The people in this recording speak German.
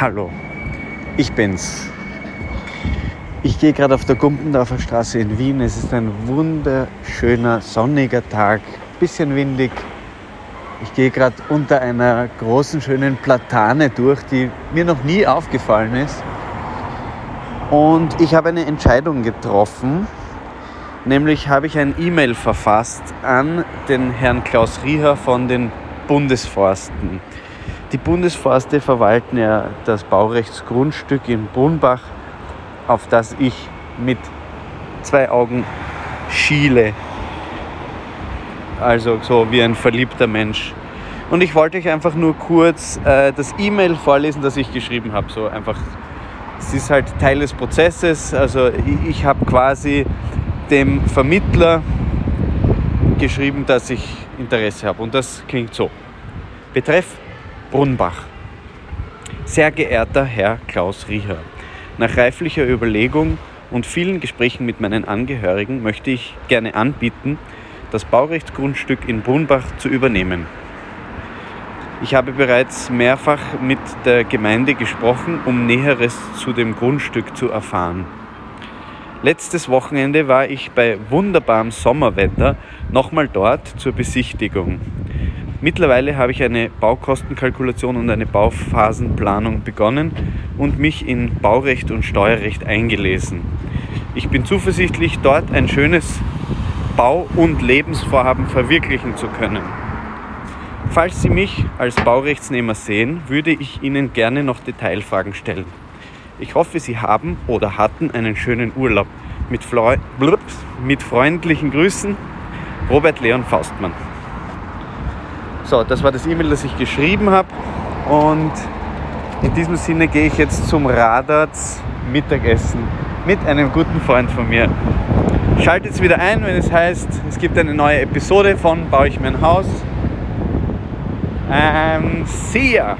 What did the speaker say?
Hallo, ich bin's. Ich gehe gerade auf der Gumpendorfer Straße in Wien. Es ist ein wunderschöner, sonniger Tag, bisschen windig. Ich gehe gerade unter einer großen, schönen Platane durch, die mir noch nie aufgefallen ist. Und ich habe eine Entscheidung getroffen, nämlich habe ich ein E-Mail verfasst an den Herrn Klaus Rieher von den Bundesforsten. Die Bundesforste verwalten ja das Baurechtsgrundstück in Brunbach, auf das ich mit zwei Augen schiele. Also so wie ein verliebter Mensch. Und ich wollte euch einfach nur kurz äh, das E-Mail vorlesen, das ich geschrieben habe. So einfach, es ist halt Teil des Prozesses. Also ich, ich habe quasi dem Vermittler geschrieben, dass ich Interesse habe. Und das klingt so. Betreff Brunbach. Sehr geehrter Herr Klaus Rieher, nach reiflicher Überlegung und vielen Gesprächen mit meinen Angehörigen möchte ich gerne anbieten, das Baurechtsgrundstück in Brunbach zu übernehmen. Ich habe bereits mehrfach mit der Gemeinde gesprochen, um Näheres zu dem Grundstück zu erfahren. Letztes Wochenende war ich bei wunderbarem Sommerwetter nochmal dort zur Besichtigung. Mittlerweile habe ich eine Baukostenkalkulation und eine Bauphasenplanung begonnen und mich in Baurecht und Steuerrecht eingelesen. Ich bin zuversichtlich, dort ein schönes Bau- und Lebensvorhaben verwirklichen zu können. Falls Sie mich als Baurechtsnehmer sehen, würde ich Ihnen gerne noch Detailfragen stellen. Ich hoffe, Sie haben oder hatten einen schönen Urlaub. Mit, Fleu mit freundlichen Grüßen, Robert Leon Faustmann. So, das war das E-Mail, das ich geschrieben habe. Und in diesem Sinne gehe ich jetzt zum Radarts Mittagessen mit einem guten Freund von mir. Schaltet wieder ein, wenn es heißt, es gibt eine neue Episode von Baue ich mein Haus. Ähm, see ya!